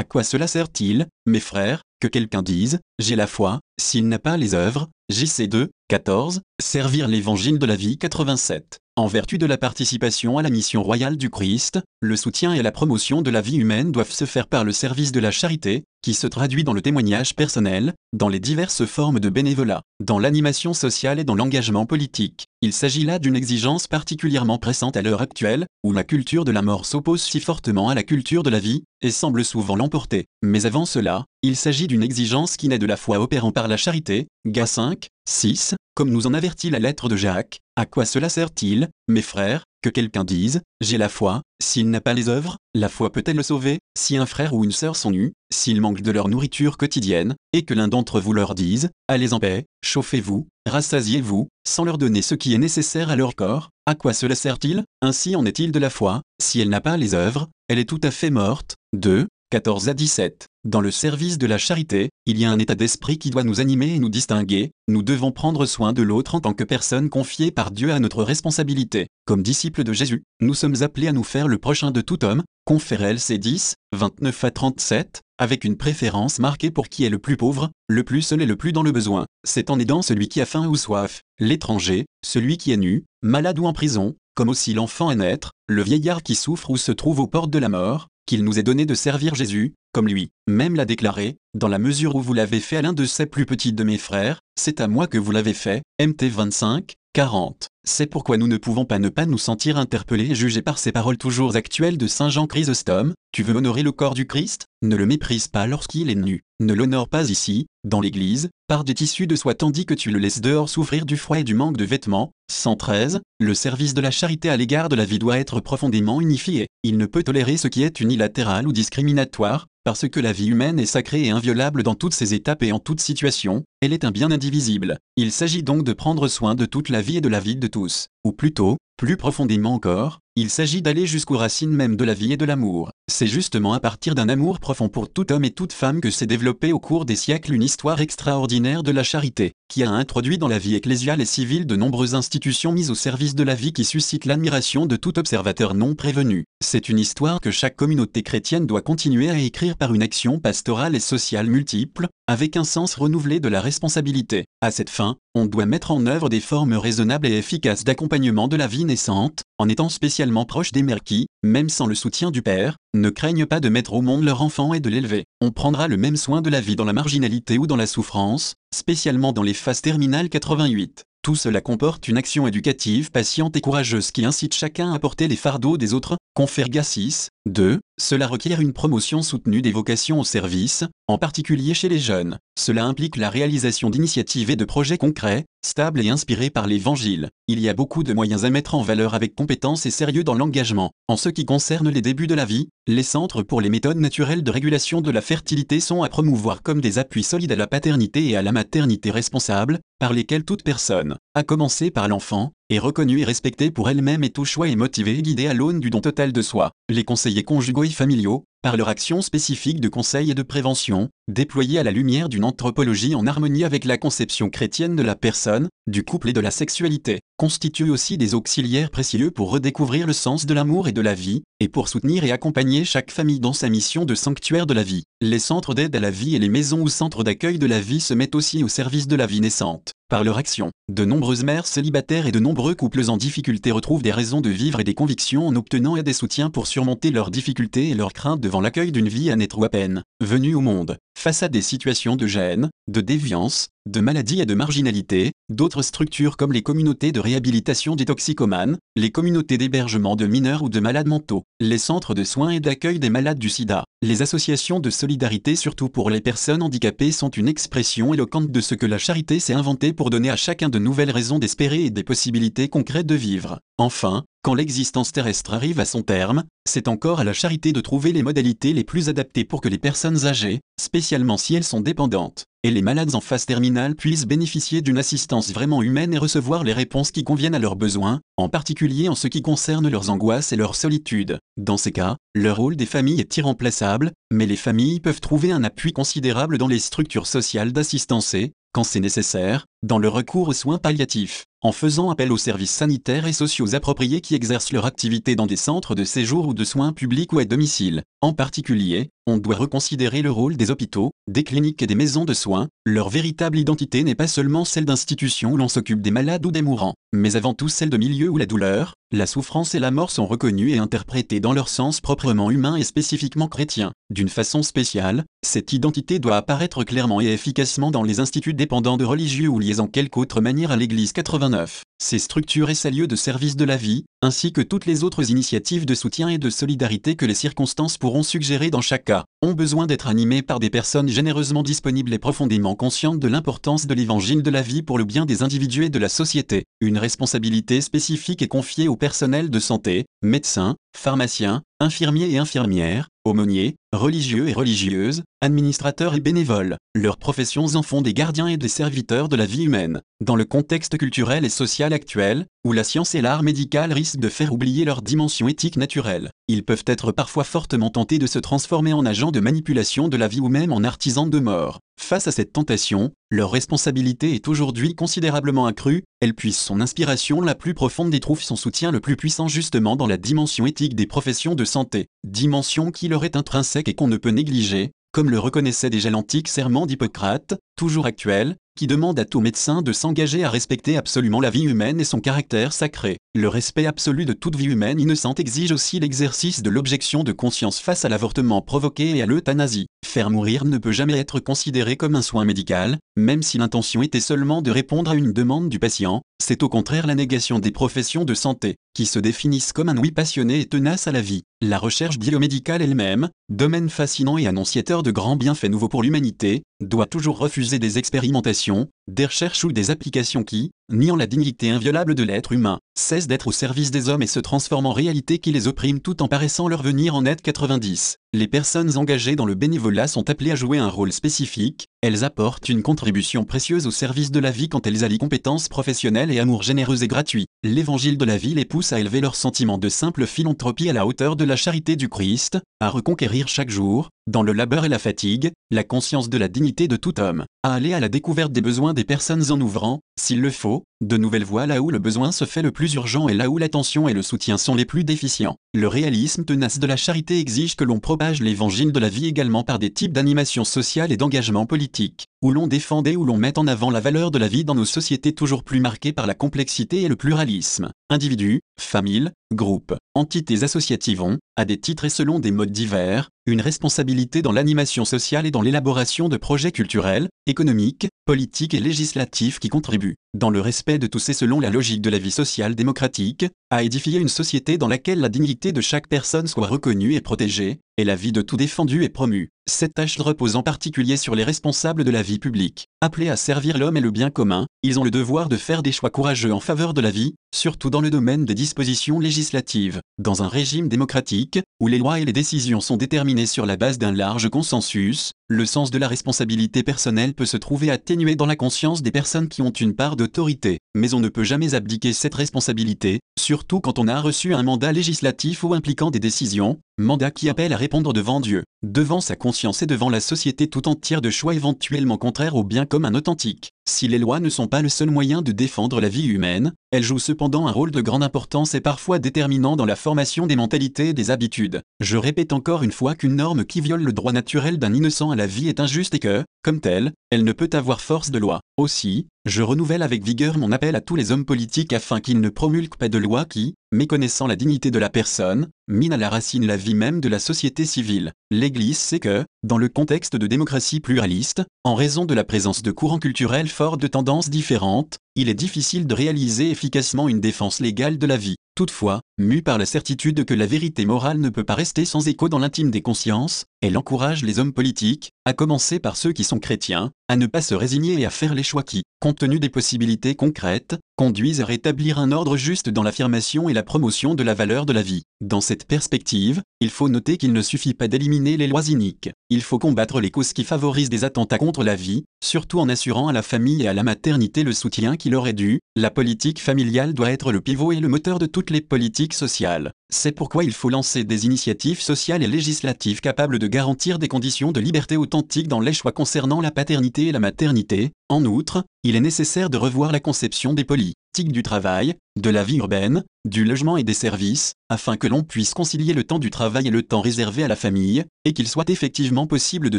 À quoi cela sert-il, mes frères, que quelqu'un dise, j'ai la foi, s'il n'a pas les œuvres JC 2, 14, Servir l'évangile de la vie 87. En vertu de la participation à la mission royale du Christ, le soutien et la promotion de la vie humaine doivent se faire par le service de la charité, qui se traduit dans le témoignage personnel, dans les diverses formes de bénévolat, dans l'animation sociale et dans l'engagement politique. Il s'agit là d'une exigence particulièrement pressante à l'heure actuelle, où la culture de la mort s'oppose si fortement à la culture de la vie, et semble souvent l'emporter. Mais avant cela, il s'agit d'une exigence qui naît de la foi opérant par la charité, Gas 5, 6, comme nous en avertit la lettre de Jacques, à quoi cela sert-il, mes frères, que quelqu'un dise, j'ai la foi, s'il n'a pas les œuvres, la foi peut-elle le sauver Si un frère ou une sœur sont nus, s'ils manquent de leur nourriture quotidienne, et que l'un d'entre vous leur dise, allez en paix, chauffez-vous, rassasiez-vous, sans leur donner ce qui est nécessaire à leur corps, à quoi cela sert-il Ainsi en est-il de la foi, si elle n'a pas les œuvres, elle est tout à fait morte. 2. 14 à 17. Dans le service de la charité, il y a un état d'esprit qui doit nous animer et nous distinguer, nous devons prendre soin de l'autre en tant que personne confiée par Dieu à notre responsabilité. Comme disciples de Jésus, nous sommes appelés à nous faire le prochain de tout homme, confère LC 10, 29 à 37, avec une préférence marquée pour qui est le plus pauvre, le plus seul et le plus dans le besoin. C'est en aidant celui qui a faim ou soif, l'étranger, celui qui est nu, malade ou en prison, comme aussi l'enfant à naître, le vieillard qui souffre ou se trouve aux portes de la mort, qu'il nous est donné de servir Jésus, comme lui. Même l'a déclaré, dans la mesure où vous l'avez fait à l'un de ces plus petits de mes frères, c'est à moi que vous l'avez fait. MT 25, 40. C'est pourquoi nous ne pouvons pas ne pas nous sentir interpellés et jugés par ces paroles toujours actuelles de Saint Jean Chrysostome. Tu veux honorer le corps du Christ? Ne le méprise pas lorsqu'il est nu. Ne l'honore pas ici, dans l'Église, par des tissus de soie tandis que tu le laisses dehors souffrir du froid et du manque de vêtements. 113. Le service de la charité à l'égard de la vie doit être profondément unifié. Il ne peut tolérer ce qui est unilatéral ou discriminatoire, parce que la vie humaine est sacrée et inviolable dans toutes ses étapes et en toute situation, elle est un bien indivisible. Il s'agit donc de prendre soin de toute la vie et de la vie de tous, ou plutôt, plus profondément encore, il s'agit d'aller jusqu'aux racines même de la vie et de l'amour. C'est justement à partir d'un amour profond pour tout homme et toute femme que s'est développée au cours des siècles une histoire extraordinaire de la charité, qui a introduit dans la vie ecclésiale et civile de nombreuses institutions mises au service de la vie qui suscitent l'admiration de tout observateur non prévenu. C'est une histoire que chaque communauté chrétienne doit continuer à écrire par une action pastorale et sociale multiple, avec un sens renouvelé de la responsabilité. À cette fin, on doit mettre en œuvre des formes raisonnables et efficaces d'accompagnement de la vie naissante, en étant spécialement proche des mères qui, même sans le soutien du père, ne craignent pas de mettre au monde leur enfant et de l'élever. On prendra le même soin de la vie dans la marginalité ou dans la souffrance, spécialement dans les phases terminales 88. Tout cela comporte une action éducative patiente et courageuse qui incite chacun à porter les fardeaux des autres, confère Gassis. 2. Cela requiert une promotion soutenue des vocations au service, en particulier chez les jeunes. Cela implique la réalisation d'initiatives et de projets concrets, stables et inspirés par l'Évangile. Il y a beaucoup de moyens à mettre en valeur avec compétence et sérieux dans l'engagement. En ce qui concerne les débuts de la vie, les centres pour les méthodes naturelles de régulation de la fertilité sont à promouvoir comme des appuis solides à la paternité et à la maternité responsable, par lesquels toute personne, à commencer par l'enfant, est reconnue et respectée pour elle-même et tout choix est motivé et guidé à l'aune du don total de soi. Les conseillers conjugaux et familiaux, par leur action spécifique de conseil et de prévention, déployée à la lumière d'une anthropologie en harmonie avec la conception chrétienne de la personne, du couple et de la sexualité, constituent aussi des auxiliaires précieux pour redécouvrir le sens de l'amour et de la vie, et pour soutenir et accompagner chaque famille dans sa mission de sanctuaire de la vie. Les centres d'aide à la vie et les maisons ou centres d'accueil de la vie se mettent aussi au service de la vie naissante. Par leur action, de nombreuses mères célibataires et de nombreux couples en difficulté retrouvent des raisons de vivre et des convictions en obtenant et des soutiens pour surmonter leurs difficultés et leurs craintes devant l'accueil d'une vie à naître ou à peine venue au monde. Face à des situations de gêne, de déviance, de maladie et de marginalité, d'autres structures comme les communautés de réhabilitation des toxicomanes, les communautés d'hébergement de mineurs ou de malades mentaux, les centres de soins et d'accueil des malades du sida, les associations de solidarité surtout pour les personnes handicapées sont une expression éloquente de ce que la charité s'est inventée pour donner à chacun de nouvelles raisons d'espérer et des possibilités concrètes de vivre. Enfin, quand l'existence terrestre arrive à son terme, c'est encore à la charité de trouver les modalités les plus adaptées pour que les personnes âgées, spécialement si elles sont dépendantes, et les malades en phase terminale puissent bénéficier d'une assistance vraiment humaine et recevoir les réponses qui conviennent à leurs besoins, en particulier en ce qui concerne leurs angoisses et leur solitude. Dans ces cas, le rôle des familles est irremplaçable, mais les familles peuvent trouver un appui considérable dans les structures sociales d'assistance et, quand c'est nécessaire, dans le recours aux soins palliatifs, en faisant appel aux services sanitaires et sociaux appropriés qui exercent leur activité dans des centres de séjour ou de soins publics ou à domicile. En particulier, on doit reconsidérer le rôle des hôpitaux, des cliniques et des maisons de soins. Leur véritable identité n'est pas seulement celle d'institutions où l'on s'occupe des malades ou des mourants, mais avant tout celle de milieux où la douleur, la souffrance et la mort sont reconnues et interprétées dans leur sens proprement humain et spécifiquement chrétien. D'une façon spéciale, cette identité doit apparaître clairement et efficacement dans les instituts dépendants de religieux ou liés en quelque autre manière à l'Église 89. Ces structures et ses lieux de service de la vie, ainsi que toutes les autres initiatives de soutien et de solidarité que les circonstances pourront suggérer dans chaque cas, ont besoin d'être animées par des personnes généreusement disponibles et profondément conscientes de l'importance de l'évangile de la vie pour le bien des individus et de la société. Une responsabilité spécifique est confiée au personnel de santé, médecins, pharmaciens, infirmiers et infirmières, aumôniers, religieux et religieuses, administrateurs et bénévoles. Leurs professions en font des gardiens et des serviteurs de la vie humaine. Dans le contexte culturel et social actuel, où la science et l'art médical risquent de faire oublier leur dimension éthique naturelle, ils peuvent être parfois fortement tentés de se transformer en agents de manipulation de la vie ou même en artisans de mort. Face à cette tentation, leur responsabilité est aujourd'hui considérablement accrue, elle puise son inspiration la plus profonde et trouve son soutien le plus puissant justement dans la dimension éthique des professions de santé, dimension qui leur est intrinsèque et qu'on ne peut négliger, comme le reconnaissait déjà l'antique serment d'Hippocrate, toujours actuel, qui demande à tout médecin de s'engager à respecter absolument la vie humaine et son caractère sacré. Le respect absolu de toute vie humaine innocente exige aussi l'exercice de l'objection de conscience face à l'avortement provoqué et à l'euthanasie. Faire mourir ne peut jamais être considéré comme un soin médical, même si l'intention était seulement de répondre à une demande du patient, c'est au contraire la négation des professions de santé, qui se définissent comme un oui passionné et tenace à la vie. La recherche biomédicale elle-même, domaine fascinant et annonciateur de grands bienfaits nouveaux pour l'humanité, doit toujours refuser des expérimentations, des recherches ou des applications qui, niant la dignité inviolable de l'être humain, cessent d'être au service des hommes et se transforment en réalité qui les opprime tout en paraissant leur venir en aide 90. Les personnes engagées dans le bénévolat sont appelées à jouer un rôle spécifique, elles apportent une contribution précieuse au service de la vie quand elles allient compétences professionnelles et amour généreux et gratuit. L'évangile de la vie les pousse à élever leur sentiment de simple philanthropie à la hauteur de la charité du Christ, à reconquérir chaque jour, dans le labeur et la fatigue, la conscience de la dignité de tout homme, à aller à la découverte des besoins des personnes en ouvrant, s'il le faut, de nouvelles voies là où le besoin se fait le plus urgent et là où l'attention et le soutien sont les plus déficients. Le réalisme tenace de la charité exige que l'on l'évangile de la vie également par des types d'animation sociale et d'engagement politique, où l'on défendait ou l'on met en avant la valeur de la vie dans nos sociétés toujours plus marquées par la complexité et le pluralisme. Individus, familles, groupes, entités associatives ont, à des titres et selon des modes divers, une responsabilité dans l'animation sociale et dans l'élaboration de projets culturels, économiques, politiques et législatifs qui contribuent, dans le respect de tous et selon la logique de la vie sociale démocratique, à édifier une société dans laquelle la dignité de chaque personne soit reconnue et protégée, et la vie de tout défendue et promue. Cette tâche repose en particulier sur les responsables de la vie publique. Appelés à servir l'homme et le bien commun, ils ont le devoir de faire des choix courageux en faveur de la vie, surtout dans le domaine des dispositions législatives. Dans un régime démocratique, où les lois et les décisions sont déterminées sur la base d'un large consensus, le sens de la responsabilité personnelle peut se trouver atténué dans la conscience des personnes qui ont une part d'autorité, mais on ne peut jamais abdiquer cette responsabilité, surtout quand on a reçu un mandat législatif ou impliquant des décisions, mandat qui appelle à répondre devant Dieu, devant sa conscience et devant la société tout entière de choix éventuellement contraires au bien commun authentique. Si les lois ne sont pas le seul moyen de défendre la vie humaine, elles jouent cependant un rôle de grande importance et parfois déterminant dans la formation des mentalités et des habitudes. Je répète encore une fois qu'une norme qui viole le droit naturel d'un innocent à la vie est injuste et que, comme telle, elle ne peut avoir force de loi. Aussi, je renouvelle avec vigueur mon appel à tous les hommes politiques afin qu'ils ne promulguent pas de loi qui, méconnaissant la dignité de la personne, mine à la racine la vie même de la société civile. L'Église sait que, dans le contexte de démocratie pluraliste, en raison de la présence de courants culturels forts de tendances différentes, il est difficile de réaliser efficacement une défense légale de la vie. Toutefois, mue par la certitude que la vérité morale ne peut pas rester sans écho dans l'intime des consciences, elle encourage les hommes politiques, à commencer par ceux qui sont chrétiens, à ne pas se résigner et à faire les choix qui, compte tenu des possibilités concrètes, conduisent à rétablir un ordre juste dans l'affirmation et la promotion de la valeur de la vie. Dans cette perspective, il faut noter qu'il ne suffit pas d'éliminer les lois iniques, il faut combattre les causes qui favorisent des attentats contre la vie, surtout en assurant à la famille et à la maternité le soutien qui leur est dû, la politique familiale doit être le pivot et le moteur de toutes les politiques sociales. C'est pourquoi il faut lancer des initiatives sociales et législatives capables de garantir des conditions de liberté authentiques dans les choix concernant la paternité et la maternité. En outre, il est nécessaire de revoir la conception des politiques du travail, de la vie urbaine, du logement et des services, afin que l'on puisse concilier le temps du travail et le temps réservé à la famille, et qu'il soit effectivement possible de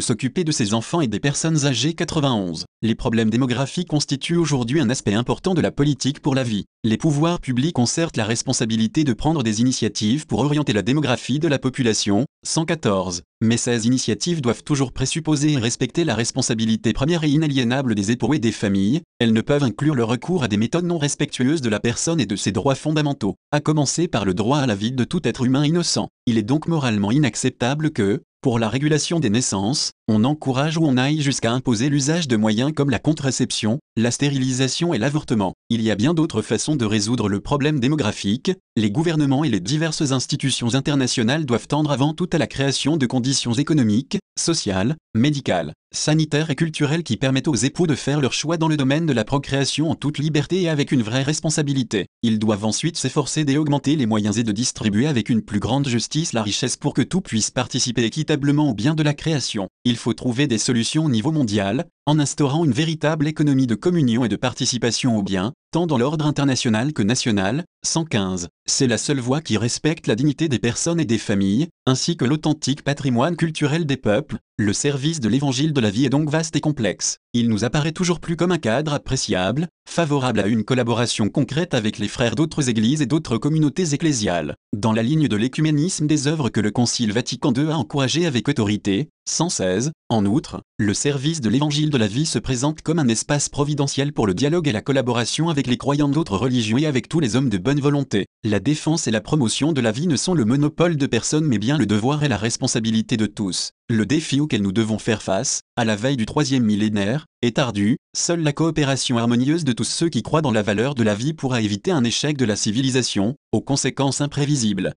s'occuper de ses enfants et des personnes âgées 91. Les problèmes démographiques constituent aujourd'hui un aspect important de la politique pour la vie. Les pouvoirs publics ont certes la responsabilité de prendre des initiatives pour orienter la démographie de la population, 114, mais ces initiatives doivent toujours présupposer et respecter la responsabilité première et inaliénable des époux et des familles, elles ne peuvent inclure le recours à des méthodes non respectueuses de la personne de ses droits fondamentaux, à commencer par le droit à la vie de tout être humain innocent. Il est donc moralement inacceptable que, pour la régulation des naissances, on encourage ou on aille jusqu'à imposer l'usage de moyens comme la contraception, la stérilisation et l'avortement. Il y a bien d'autres façons de résoudre le problème démographique, les gouvernements et les diverses institutions internationales doivent tendre avant tout à la création de conditions économiques, sociales, médicales, sanitaires et culturelles qui permettent aux époux de faire leur choix dans le domaine de la procréation en toute liberté et avec une vraie responsabilité. Ils doivent ensuite s'efforcer d'augmenter les moyens et de distribuer avec une plus grande justice la richesse pour que tout puisse participer équitablement au bien de la création. Il faut trouver des solutions au niveau mondial, en instaurant une véritable économie de communion et de participation au bien, tant dans l'ordre international que national, 115. C'est la seule voie qui respecte la dignité des personnes et des familles, ainsi que l'authentique patrimoine culturel des peuples. Le service de l'évangile de la vie est donc vaste et complexe. Il nous apparaît toujours plus comme un cadre appréciable, favorable à une collaboration concrète avec les frères d'autres églises et d'autres communautés ecclésiales, dans la ligne de l'écuménisme des œuvres que le Concile Vatican II a encouragées avec autorité, 116. En outre, le service de l'évangile de la vie se présente comme un espace providentiel pour le dialogue et la collaboration avec les croyants d'autres religions et avec tous les hommes de bonne volonté. La défense et la promotion de la vie ne sont le monopole de personne mais bien le devoir et la responsabilité de tous. Le défi auquel nous devons faire face, à la veille du troisième millénaire, est ardu, seule la coopération harmonieuse de tous ceux qui croient dans la valeur de la vie pourra éviter un échec de la civilisation, aux conséquences imprévisibles.